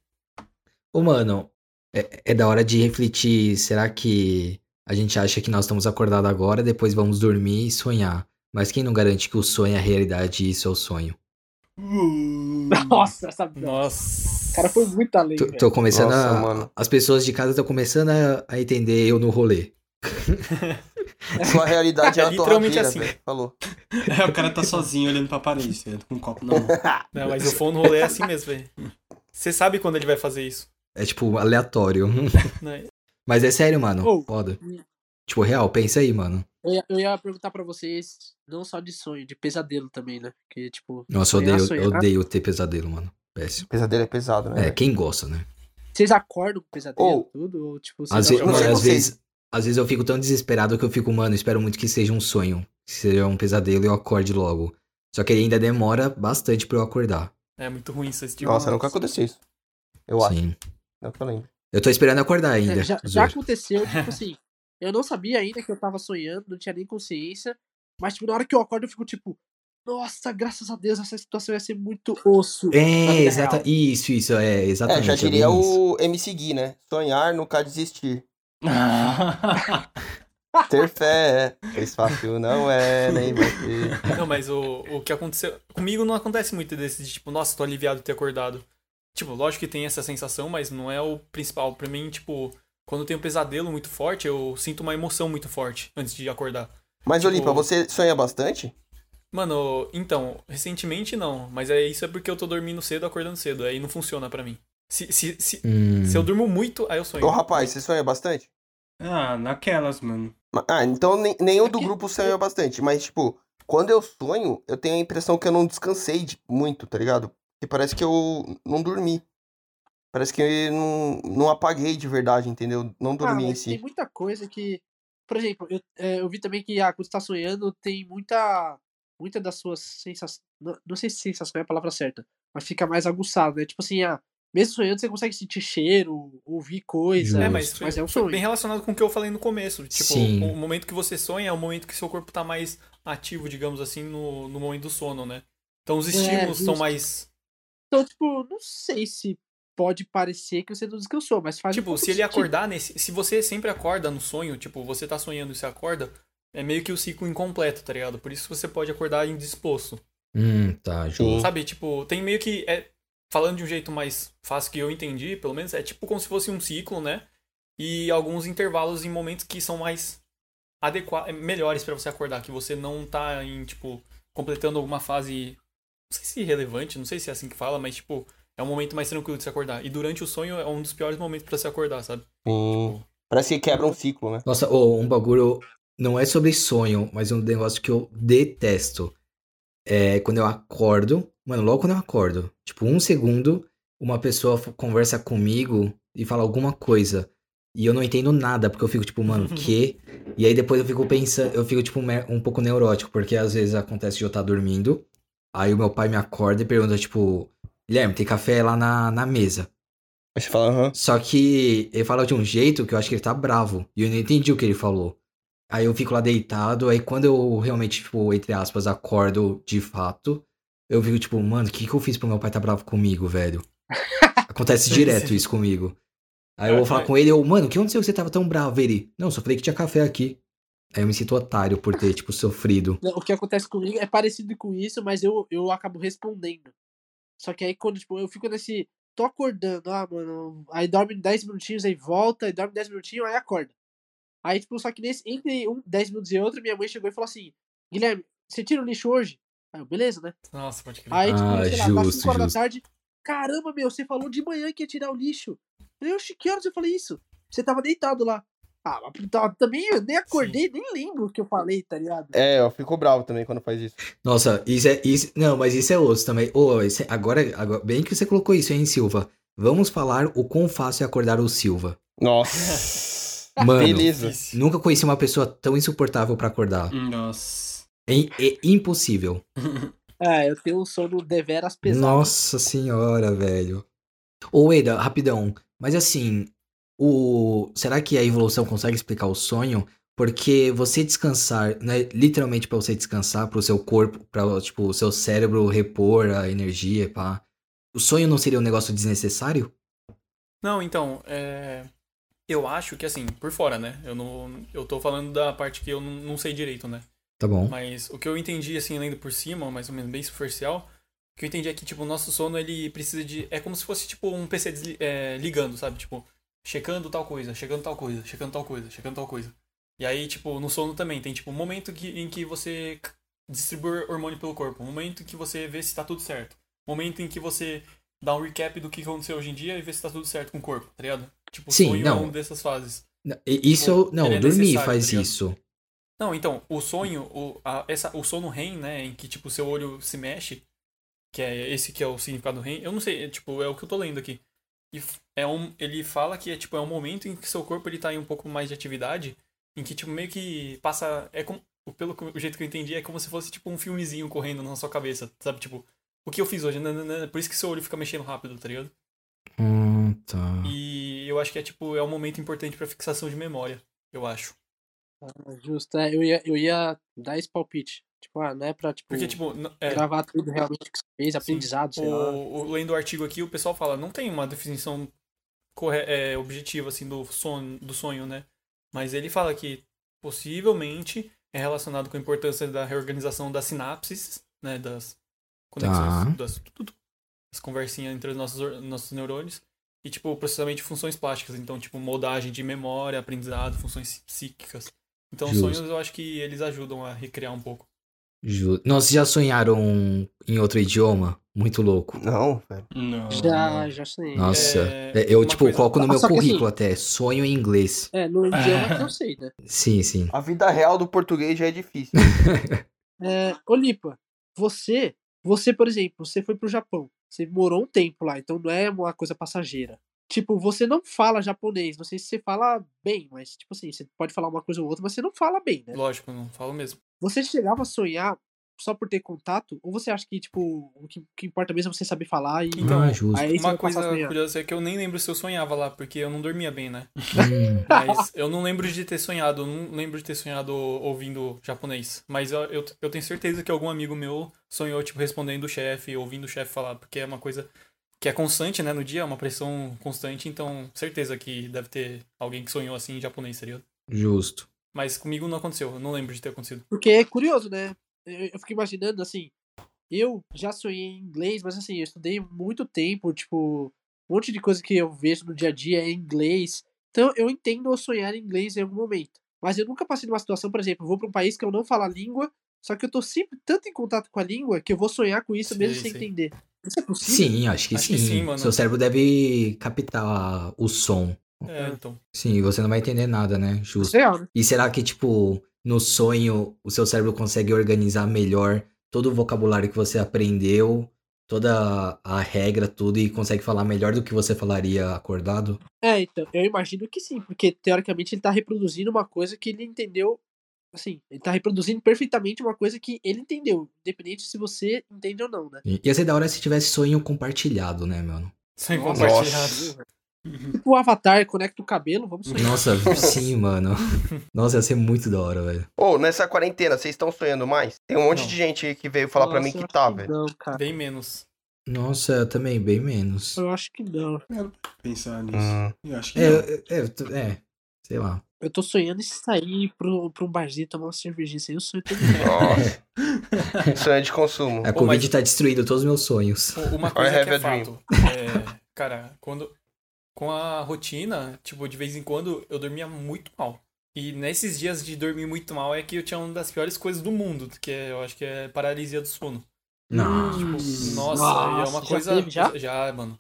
Speaker 2: Ô, mano, é, é da hora de refletir. Será que a gente acha que nós estamos acordados agora, depois vamos dormir e sonhar? Mas quem não garante que o sonho é a realidade e isso é o sonho?
Speaker 3: Nossa, essa
Speaker 1: Nossa.
Speaker 3: O cara foi muito além,
Speaker 2: Tô, tô começando
Speaker 4: Nossa,
Speaker 2: a.
Speaker 4: mano.
Speaker 2: As pessoas de casa estão começando a, a entender eu no rolê.
Speaker 4: Sua realidade é,
Speaker 1: É
Speaker 4: a
Speaker 1: literalmente
Speaker 4: torradeira,
Speaker 1: assim.
Speaker 4: velho. Falou.
Speaker 5: É, o cara tá sozinho olhando pra parede, ligado? com um copo na mão.
Speaker 1: Não, mas o fone no rolê é assim mesmo, velho. Você sabe quando ele vai fazer isso.
Speaker 2: É tipo aleatório.
Speaker 1: Né?
Speaker 2: Mas é sério, mano.
Speaker 3: Oh.
Speaker 2: Foda. Tipo, real, pensa aí, mano.
Speaker 3: Eu ia, eu ia perguntar pra vocês, não só de sonho, de pesadelo também, né? Que, tipo,
Speaker 2: Nossa, eu odeio,
Speaker 3: sonhar.
Speaker 2: eu odeio ter pesadelo, mano. Péssimo.
Speaker 4: Pesadelo é pesado, né?
Speaker 2: É, quem gosta, né?
Speaker 3: Vocês acordam com pesadelo,
Speaker 4: Ou-
Speaker 3: tudo? Ou, tipo,
Speaker 2: Às,
Speaker 3: vocês
Speaker 2: ve- mano, às vezes, às vezes eu fico tão desesperado que eu fico, mano, espero muito que seja um sonho. Que seja um pesadelo e eu acorde logo. Só que ainda demora bastante pra eu acordar.
Speaker 1: É muito ruim isso, esse tipo.
Speaker 4: Nossa, nunca aconteceu isso. Eu acho.
Speaker 2: Sim.
Speaker 4: Não que eu lembro.
Speaker 2: Eu tô esperando acordar ainda.
Speaker 3: É, já, já aconteceu, tipo assim, eu não sabia ainda que eu tava sonhando, não tinha nem consciência, mas tipo, na hora que eu acordo eu fico tipo, nossa, graças a Deus, essa situação ia ser muito osso.
Speaker 2: É, exata... isso, isso, é,
Speaker 4: É,
Speaker 2: exatamente.
Speaker 4: já
Speaker 2: é
Speaker 4: diria
Speaker 2: bem isso.
Speaker 4: o MC Gui, né? Sonhar, nunca desistir. Ter fé, fez fácil, não é, nem vai ter.
Speaker 1: Não, mas o, o que aconteceu. Comigo não acontece muito desse de tipo, nossa, tô aliviado de ter acordado. Tipo, lógico que tem essa sensação, mas não é o principal. Pra mim, tipo, quando eu tenho um pesadelo muito forte, eu sinto uma emoção muito forte antes de acordar.
Speaker 4: Mas,
Speaker 1: Tipo-
Speaker 4: Olipa, você sonha bastante?
Speaker 1: Mano, então, recentemente não, mas é isso é porque eu tô dormindo cedo, acordando cedo, aí não funciona pra mim. Se, se, se,
Speaker 2: Hum,
Speaker 1: se eu durmo muito, aí eu sonho.
Speaker 4: Ô, rapaz, você sonha bastante?
Speaker 5: Ah, naquelas, mano.
Speaker 4: Ma- Ah, então nem- nenhum do
Speaker 3: Porque-
Speaker 4: grupo sonha bastante. Mas, tipo, quando eu sonho, eu tenho a impressão que eu não descansei de- muito, tá ligado? Porque parece que eu não dormi. Parece que eu não, não apaguei de verdade, entendeu? Não
Speaker 3: Ah,
Speaker 4: dormi em
Speaker 3: mas tem
Speaker 4: si.
Speaker 3: muita coisa que. Por exemplo, eu, é, eu vi também que ah, quando você tá sonhando, tem muita. Muita das suas sensações. Não, não sei se sensação é a palavra certa, mas fica mais aguçado, né? Tipo assim, ah, mesmo sonhando, você consegue sentir cheiro, ouvir coisa.
Speaker 1: É, mas,
Speaker 3: mas é um sonho.
Speaker 1: bem relacionado com o que eu falei no começo. Tipo,
Speaker 2: Sim.
Speaker 1: o momento que você sonha é o momento que seu corpo tá mais ativo, digamos assim, no, no momento do sono, né? Então os
Speaker 3: É,
Speaker 1: estímulos são
Speaker 3: justo.
Speaker 1: mais.
Speaker 3: Então, tipo, não sei se pode parecer que você não descansou, mas faz um
Speaker 1: Tipo,
Speaker 3: pouco
Speaker 1: se ele
Speaker 3: sentido.
Speaker 1: acordar nesse. Se você sempre acorda no sonho, tipo, você tá sonhando e você acorda, é meio que o ciclo incompleto, tá ligado? Por isso você pode acordar indisposto.
Speaker 2: Hum, tá, justo.
Speaker 1: Sabe, tipo, tem meio que. É, falando de um jeito mais fácil que eu entendi, pelo menos, é tipo como se fosse um ciclo, né? E alguns intervalos em momentos que são mais adequados, melhores pra você acordar, que você não tá em, tipo, completando alguma fase. Não sei se relevante, não sei se é assim que fala, mas, tipo, é um momento mais tranquilo de se acordar. E durante o sonho é um dos piores momentos pra se acordar, sabe?
Speaker 4: Sim. Parece que quebra um ciclo, né?
Speaker 2: Nossa, ô, um bagulho não é sobre sonho, mas um negócio que eu detesto. É quando eu acordo, mano, logo quando eu acordo, tipo, um segundo, uma pessoa conversa comigo e fala alguma coisa. E eu não entendo nada, porque eu fico tipo, mano, que? E aí depois eu fico pensando, eu fico tipo um pouco neurótico, porque às vezes acontece de eu estar dormindo, aí o meu pai me acorda e pergunta, tipo, Guilherme, tem café lá na, na mesa.
Speaker 4: Aí você fala, aham.
Speaker 2: Só que ele fala de um jeito que eu acho que ele tá bravo. E eu não entendi o que ele falou. Aí eu fico lá deitado, aí quando eu realmente, tipo, entre aspas, acordo de fato, eu fico tipo, mano, o que que eu fiz pro meu pai tá bravo comigo, velho? Acontece direto isso comigo. Aí eu vou falar
Speaker 1: É,
Speaker 2: com ele, eu, mano, o que aconteceu que você tava tão bravo? Ele, não, só falei que tinha café aqui. Aí eu me sinto otário por ter, tipo, sofrido.
Speaker 3: Não, O que acontece comigo é parecido com isso, mas eu, eu acabo respondendo. Só que aí quando, tipo, eu fico nesse. Tô acordando, ah, mano. Aí dorme 10 minutinhos, aí volta, aí dorme 10 minutinhos, aí acorda. Aí, tipo, só que nesse, entre um 10 minutos e outro, minha mãe chegou e falou assim: Guilherme, você tira o lixo hoje? Aí eu, beleza, né?
Speaker 1: Nossa, pode crer.
Speaker 3: Aí, tipo,
Speaker 2: Ah,
Speaker 3: sei lá,
Speaker 2: justo,
Speaker 3: 5 horas da tarde. Caramba, meu, você falou de manhã que ia tirar o lixo. Eu que horas eu falei isso? Você tava deitado lá. Ah, mas tá- também eu nem acordei, nem lembro o que eu falei, tá ligado?
Speaker 4: É, eu fico bravo também quando faz isso.
Speaker 2: Nossa, isso é. Isso, não, mas isso é osso também. Ô, esse- agora, agora, bem que você colocou isso, hein, Silva? Vamos falar o quão fácil é acordar o Silva.
Speaker 4: Nossa.
Speaker 2: Mano,
Speaker 4: Beleza.
Speaker 2: Nunca conheci uma pessoa tão insuportável pra acordar.
Speaker 5: Nossa.
Speaker 2: É, é impossível.
Speaker 3: É, eu tenho um sono deveras pesado.
Speaker 2: Nossa senhora, velho. Ô, Eda, rapidão. Mas assim, o será que a evolução consegue explicar o sonho? Porque você descansar, né, literalmente pra você descansar, pro seu corpo, para tipo, o seu cérebro repor a energia, pá. O sonho não seria um negócio desnecessário?
Speaker 1: Não, então, é... eu acho que assim, por fora, né? Eu não, eu tô falando da parte que eu não, não sei direito, né?
Speaker 2: Tá bom.
Speaker 1: Mas o que eu entendi, assim, lendo por cima, mais ou menos bem superficial, o que eu entendi é que, tipo, o nosso sono, ele precisa de... É como se fosse, tipo, um PC desli- é, ligando, sabe? Tipo, checando tal coisa, checando tal coisa, checando tal coisa, checando tal coisa. E aí, tipo, no sono também tem, tipo, um momento que, em que você distribui hormônio pelo corpo, um momento em que você vê se tá tudo certo, um momento em que você dá um recap do que aconteceu hoje em dia e vê se tá tudo certo com o corpo, tá ligado? Tipo,
Speaker 2: Sim,
Speaker 1: sonho
Speaker 2: não.
Speaker 1: é uma dessas fases.
Speaker 2: Isso, eu- não,
Speaker 1: é
Speaker 2: dormir
Speaker 1: necessário,
Speaker 2: faz
Speaker 1: tá
Speaker 2: isso.
Speaker 1: Não, então, o sonho, o, a- essa, o sono REM, né, em que, tipo, seu olho se mexe, que é esse que é o significado do REM, eu não sei, é, tipo, é o que eu tô lendo aqui. E é um, ele fala que é, tipo, é um momento em que seu corpo, ele tá em um pouco mais de atividade, em que, tipo, meio que passa, é como, pelo o jeito que eu entendi, é como se fosse, tipo, um filmezinho correndo na sua cabeça, sabe, tipo, o que eu fiz hoje, por isso que seu olho fica mexendo rápido, tá ligado?
Speaker 2: Hum, tá.
Speaker 1: E eu acho que é, tipo, é um momento importante pra fixação de memória, eu acho.
Speaker 3: Ah, Justo, é, eu ia, eu ia dar esse palpite. Tipo, ah, não é pra, tipo,
Speaker 1: Porque, tipo, é,
Speaker 3: gravar tudo realmente que você fez, aprendizado, sei lá.
Speaker 1: o, o- lendo o artigo aqui, o pessoal fala, não tem uma definição é, objetiva assim do sonho, do sonho, né? Mas ele fala que possivelmente é relacionado com a importância da reorganização das sinapses, né, das conexões,
Speaker 2: Tá.
Speaker 1: das, tudo, conversinhas entre os nossos, nossos neurônios e tipo o processamento de funções plásticas, então tipo moldagem de memória, aprendizado, funções psíquicas. Então
Speaker 2: Justo.
Speaker 1: sonhos eu acho que eles ajudam a recriar um pouco.
Speaker 2: Ju... Nossa, já sonharam em outro idioma? Muito louco.
Speaker 4: Não, velho.
Speaker 5: Não.
Speaker 3: Já, já sonhei.
Speaker 2: Nossa.
Speaker 1: É,
Speaker 2: É, Eu,
Speaker 1: uma
Speaker 2: tipo,
Speaker 1: coisa-
Speaker 2: coloco no meu
Speaker 3: que
Speaker 2: currículo
Speaker 3: assim-
Speaker 2: até. Sonho em inglês.
Speaker 3: É, no idioma que eu sei, né?
Speaker 2: Sim, sim.
Speaker 4: A vida real do português já é difícil.
Speaker 3: É, Olipa, você, você, por exemplo, você foi pro Japão. Você morou um tempo lá, então não é uma coisa passageira. Tipo, você não fala japonês. Não sei se você fala bem, mas, tipo assim, você pode falar uma coisa ou outra, mas você não fala bem, né?
Speaker 1: Lógico, não falo mesmo.
Speaker 3: Você chegava a sonhar só por ter contato? Ou você acha que, tipo, o que, que importa mesmo é você saber falar e.
Speaker 1: Então,
Speaker 2: ah, justo.
Speaker 3: aí
Speaker 1: Uma coisa curiosa é que eu nem lembro se eu sonhava lá, porque eu não dormia bem, né?
Speaker 2: Hum,
Speaker 1: Mas eu não lembro de ter sonhado, eu não lembro de ter sonhado ouvindo japonês. Mas eu, eu, eu tenho certeza que algum amigo meu sonhou, tipo, respondendo o chefe, ouvindo o chefe falar, porque é uma coisa que é constante, né, no dia, é uma pressão constante, então certeza que deve ter alguém que sonhou assim em japonês, seria.
Speaker 2: justo.
Speaker 1: Mas comigo não aconteceu, eu não lembro de ter acontecido.
Speaker 3: Porque é curioso, né? Eu, eu fico imaginando, assim, eu já sonhei em inglês, mas assim, eu estudei muito tempo, tipo, um monte de coisa que eu vejo no dia a dia é em inglês. Então eu entendo eu sonhar em inglês em algum momento. Mas eu nunca passei numa situação, por exemplo, eu vou pra um país que eu não falo a língua, só que eu tô sempre tanto em contato com a língua que eu vou sonhar com isso mesmo
Speaker 1: Sei,
Speaker 3: sem entender. Isso é possível?
Speaker 2: Sim, acho que
Speaker 1: Acho
Speaker 2: sim.
Speaker 1: que sim, mano.
Speaker 2: Seu cérebro deve captar o som.
Speaker 1: É, então.
Speaker 2: Sim, você não vai entender nada, né? Justo.
Speaker 3: É real, né?
Speaker 2: E será que, tipo, no sonho, o seu cérebro consegue organizar melhor todo o vocabulário que você aprendeu, toda a regra, tudo, e consegue falar melhor do que você falaria acordado?
Speaker 3: É, então, eu imagino que sim, porque teoricamente ele tá reproduzindo uma coisa que ele entendeu. Assim, ele tá reproduzindo perfeitamente uma coisa que ele entendeu, independente se você entende ou não, né?
Speaker 2: E- Ia ser da hora se tivesse sonho compartilhado, né, mano?
Speaker 1: Sem
Speaker 3: Nossa. Tipo o Avatar conecta o cabelo, vamos sonhar.
Speaker 2: Nossa, sim, mano. Nossa, ia ser muito da hora, velho.
Speaker 4: Ô, nessa quarentena, vocês estão sonhando mais? Tem um monte
Speaker 1: Não.
Speaker 4: de gente que veio falar pra mim
Speaker 3: Nossa,
Speaker 4: que tá, velho.
Speaker 3: Não, cara.
Speaker 1: Bem menos.
Speaker 2: Nossa, eu também, bem menos.
Speaker 3: Eu acho que não.
Speaker 5: Pensar nisso.
Speaker 4: Hum.
Speaker 5: Eu acho que
Speaker 2: É,
Speaker 5: não.
Speaker 2: é, é, é, sei lá.
Speaker 3: Eu tô sonhando em sair pro, pro um barzinho tomar uma cervejinha. Isso aí eu sonho todo dia.
Speaker 4: Nossa. Sonho de consumo.
Speaker 2: A
Speaker 1: Pô,
Speaker 2: Covid
Speaker 1: mas-
Speaker 2: tá destruindo todos os meus sonhos.
Speaker 1: Pô, Uma coisa que é fato. É, cara, quando. Com a rotina, tipo, de vez em quando eu dormia muito mal. E nesses dias de dormir muito mal é que eu tinha uma das piores coisas do mundo, que é, eu acho que é paralisia do sono.
Speaker 2: Não.
Speaker 1: Tipo, nossa, e é uma
Speaker 3: já
Speaker 1: coisa.
Speaker 3: teve, já?
Speaker 1: já, mano.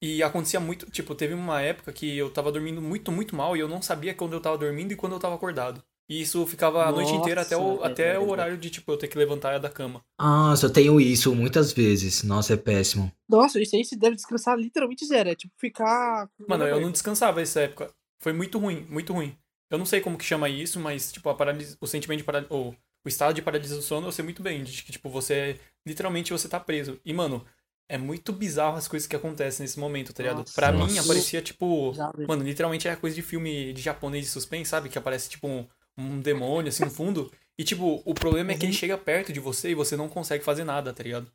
Speaker 1: E acontecia muito, tipo, teve uma época que eu tava dormindo muito, muito mal e eu não sabia quando eu tava dormindo e quando eu tava acordado. E isso ficava a noite inteira até o,
Speaker 3: Nossa,
Speaker 1: até o horário de, tipo, eu ter que levantar da cama.
Speaker 2: Nossa, eu tenho isso muitas vezes. Nossa, é péssimo.
Speaker 3: Nossa, isso aí você deve descansar literalmente zero. É tipo ficar.
Speaker 1: Mano, eu não descansava nessa época. Foi muito ruim, muito ruim. Eu não sei como que chama isso, mas, tipo, a paralisia, o sentimento de paralisia, ou o estado de paralisia do sono eu sei muito bem, de que, tipo, você, literalmente, você tá preso. E, mano, é muito bizarro as coisas que acontecem nesse momento, tá ligado?
Speaker 3: Nossa.
Speaker 1: Pra mim,
Speaker 2: Nossa.
Speaker 1: aparecia, tipo,
Speaker 3: Já,
Speaker 1: mano, literalmente é coisa de filme de japonês de suspense, sabe? Que aparece, tipo, um, um demônio, assim, no fundo. E, tipo, o problema é que ele
Speaker 3: Uhum.
Speaker 1: chega perto de você e você não consegue fazer nada, tá ligado?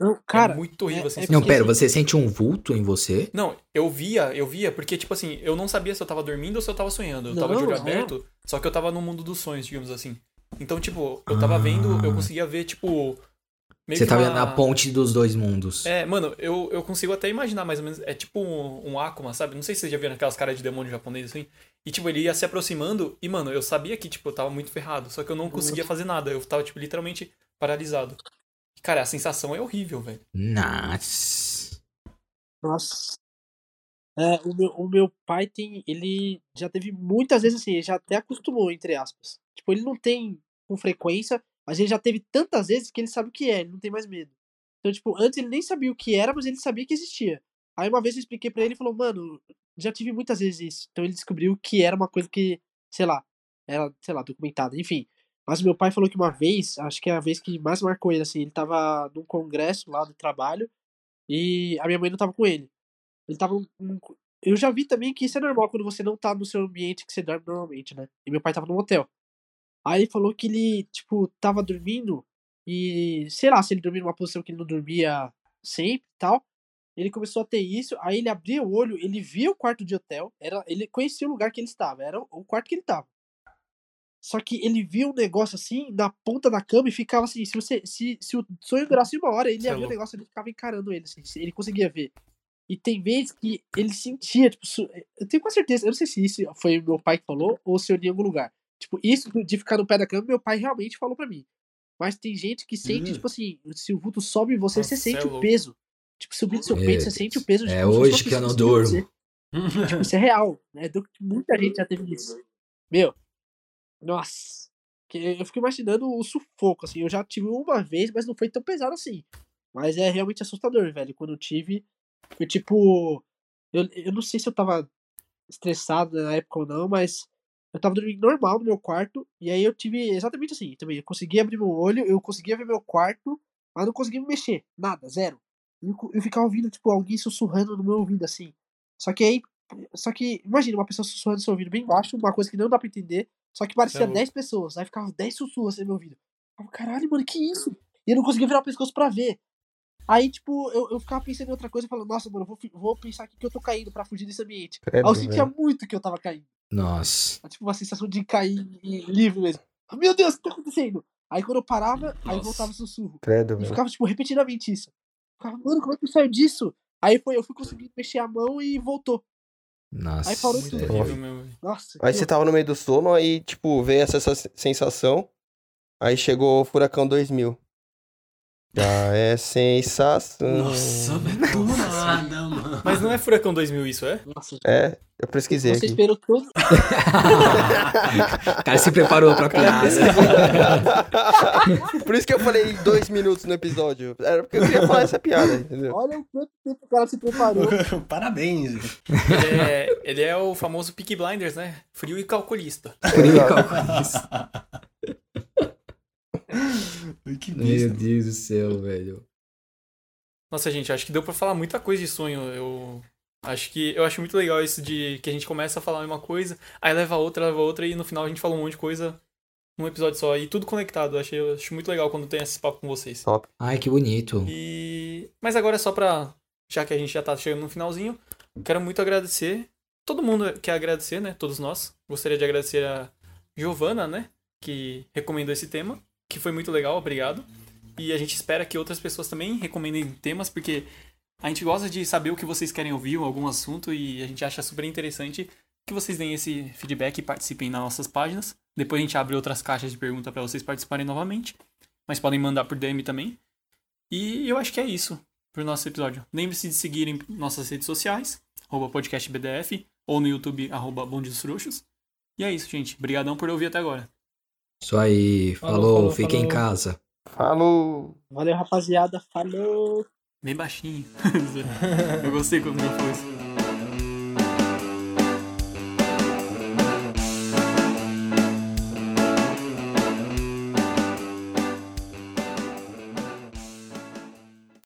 Speaker 3: Não, cara,
Speaker 1: é muito horrível,
Speaker 3: é-
Speaker 1: assim.
Speaker 3: é
Speaker 2: Não, pera, você sente um vulto em você?
Speaker 1: Não, eu via, eu via, porque, tipo assim, eu não sabia se eu tava dormindo ou se eu tava sonhando. Eu tava de
Speaker 3: Não,
Speaker 1: olho
Speaker 3: é.
Speaker 1: aberto, só que eu tava no mundo dos sonhos, digamos assim. Então, tipo, eu tava vendo, eu
Speaker 2: Ah.
Speaker 1: conseguia ver, tipo. Meio
Speaker 2: Você tava
Speaker 1: uma-
Speaker 2: na ponte dos dois mundos.
Speaker 1: É, mano, eu, eu consigo até imaginar mais ou menos. É tipo um, um Akuma, sabe? Não sei se vocês já viram aquelas caras de demônio japonês assim. E, tipo, ele ia se aproximando e, mano, eu sabia que, tipo, eu tava muito ferrado. Só que eu não conseguia fazer nada. Eu tava, tipo, literalmente paralisado. Cara, a sensação é horrível, velho.
Speaker 2: Nossa.
Speaker 3: Nossa. É, o meu, o meu pai tem. Ele já teve muitas vezes assim, ele já até acostumou, entre aspas. Tipo, ele não tem com frequência, mas ele já teve tantas vezes que ele sabe o que é, ele não tem mais medo. Então, tipo, antes ele nem sabia o que era, mas ele sabia que existia. Aí uma vez eu expliquei pra ele e falou, mano, já tive muitas vezes isso. Então ele descobriu que era uma coisa que, sei lá, era, sei lá, documentada, enfim. Mas meu pai falou que uma vez, acho que é a vez que mais marcou ele, assim, ele tava num congresso lá do trabalho e a minha mãe não tava com ele. Ele tava num- Eu já vi também que isso é normal quando você não tá no seu ambiente que você dorme normalmente, né? E meu pai tava num hotel. Aí ele falou que ele, tipo, tava dormindo e, sei lá, se ele dormia numa posição que ele não dormia sempre e tal. Ele começou a ter isso, aí ele abria o olho, ele via o quarto de hotel, era, ele conhecia o lugar que ele estava, era o- quarto que ele estava. Só que ele via um negócio assim na ponta da cama e ficava assim, se você se, se o sonho durasse uma hora, ele
Speaker 1: Cê
Speaker 3: ia
Speaker 1: é
Speaker 3: ver o negócio, ele ficava encarando ele, assim, ele conseguia ver. E tem vezes que ele sentia, tipo, eu tenho quase certeza, eu não sei se isso foi meu pai que falou ou se eu li em algum lugar. Tipo, isso de ficar no pé da cama, meu pai realmente falou pra mim. Mas tem gente que sente,
Speaker 1: Hum.
Speaker 3: tipo assim, se o vulto sobe em você,
Speaker 1: Nossa,
Speaker 3: você
Speaker 1: cê é
Speaker 3: sente o
Speaker 1: louco.
Speaker 3: peso. Tipo, subindo seu
Speaker 2: Meu
Speaker 3: peito, você sente o peso de
Speaker 2: É hoje que eu não durmo.
Speaker 3: você. Tipo, isso é real, né? Do- Muita gente já teve isso. Meu, nossa. Que eu fico imaginando o sufoco, assim. Eu já tive uma vez, mas não foi tão pesado assim. Mas é realmente assustador, velho. Quando eu tive, foi tipo. Eu, eu não sei se eu tava estressado na época ou não, mas eu tava dormindo normal no meu quarto. E aí eu tive exatamente assim também. Eu consegui abrir meu olho, eu conseguia ver meu quarto, mas não conseguia me mexer. Nada, zero. E Eu, eu ficava ouvindo, tipo, alguém sussurrando no meu ouvido, assim. Só que aí. Só que, imagina, uma pessoa sussurrando no seu ouvido bem baixo, uma coisa que não dá pra entender. Só que parecia
Speaker 1: louco.
Speaker 3: 10 pessoas. Aí ficava 10 sussurros assim no meu ouvido. Eu falava, caralho, mano, que isso? E eu não conseguia virar o pescoço pra ver. Aí, tipo, eu, eu ficava pensando em outra coisa, falando, nossa, mano, eu vou, vou pensar aqui que eu tô caindo pra fugir desse ambiente. Aí
Speaker 4: Credo,
Speaker 3: eu sentia
Speaker 4: velho.
Speaker 3: muito que eu tava caindo.
Speaker 2: Nossa.
Speaker 3: É tipo uma sensação de cair em- livre mesmo. Meu Deus, o que tá acontecendo? Aí quando eu parava, aí
Speaker 1: Nossa.
Speaker 3: voltava o sussurro.
Speaker 4: Credo,
Speaker 3: E ficava, tipo, repetidamente isso. Ficava, mano, como é que eu saio disso? Aí foi, eu fui conseguir mexer a mão e voltou.
Speaker 2: Nossa.
Speaker 3: Aí parou tudo. Nossa.
Speaker 4: Aí
Speaker 3: que
Speaker 4: você tava no meio do sono, aí, tipo, veio essa, essa sensação. Aí chegou o Furacão 2000. Já é sensação.
Speaker 5: Nossa, velho, do nada, mano.
Speaker 1: Mas não é Furacão 2000 isso, é?
Speaker 3: Nossa,
Speaker 4: É, eu pesquisei
Speaker 3: você
Speaker 4: aqui.
Speaker 3: esperou todo.
Speaker 2: o cara se preparou pra piada.
Speaker 4: Por isso que eu falei dois minutos no episódio. Era porque eu queria falar essa piada, entendeu?
Speaker 3: Olha o quanto tempo o cara se preparou.
Speaker 5: Parabéns.
Speaker 1: Ele é, ele é o famoso Peaky Blinders, né? Frio e calculista.
Speaker 2: Frio e calculista.
Speaker 5: que
Speaker 2: Meu. Deus do céu, velho.
Speaker 1: Nossa, gente, acho que deu pra falar muita coisa de sonho. Eu acho que eu acho muito legal isso de que a gente começa a falar uma coisa, aí leva outra, leva outra e no final a gente fala um monte de coisa num episódio só e tudo conectado. Eu achei, eu acho muito legal quando tem esse papo com vocês.
Speaker 4: Top.
Speaker 2: Ai, que bonito.
Speaker 1: E mas agora é só pra já que a gente já tá chegando no finalzinho, quero muito agradecer. Todo mundo quer agradecer, né? Todos nós. Gostaria de agradecer a Giovana, né, que recomendou esse tema, que foi muito legal, obrigado. E a gente espera que outras pessoas também recomendem temas, porque a gente gosta de saber o que vocês querem ouvir, algum assunto, e a gente acha super interessante que vocês deem esse feedback e participem nas nossas páginas. Depois a gente abre outras caixas de pergunta para vocês participarem novamente, mas podem mandar por DM também. E eu acho que é isso pro nosso episódio. Lembre-se de seguirem nossas redes sociais, podcastbdf, ou no YouTube, arroba. E é isso, gente. Obrigadão por ouvir até agora.
Speaker 2: Isso aí.
Speaker 5: Falou,
Speaker 2: Falou,
Speaker 5: falou,
Speaker 2: fiquem em
Speaker 5: falou.
Speaker 2: casa.
Speaker 4: Falou!
Speaker 3: Valeu, rapaziada. Falou.
Speaker 1: Bem baixinho. eu gostei quando eu fiz.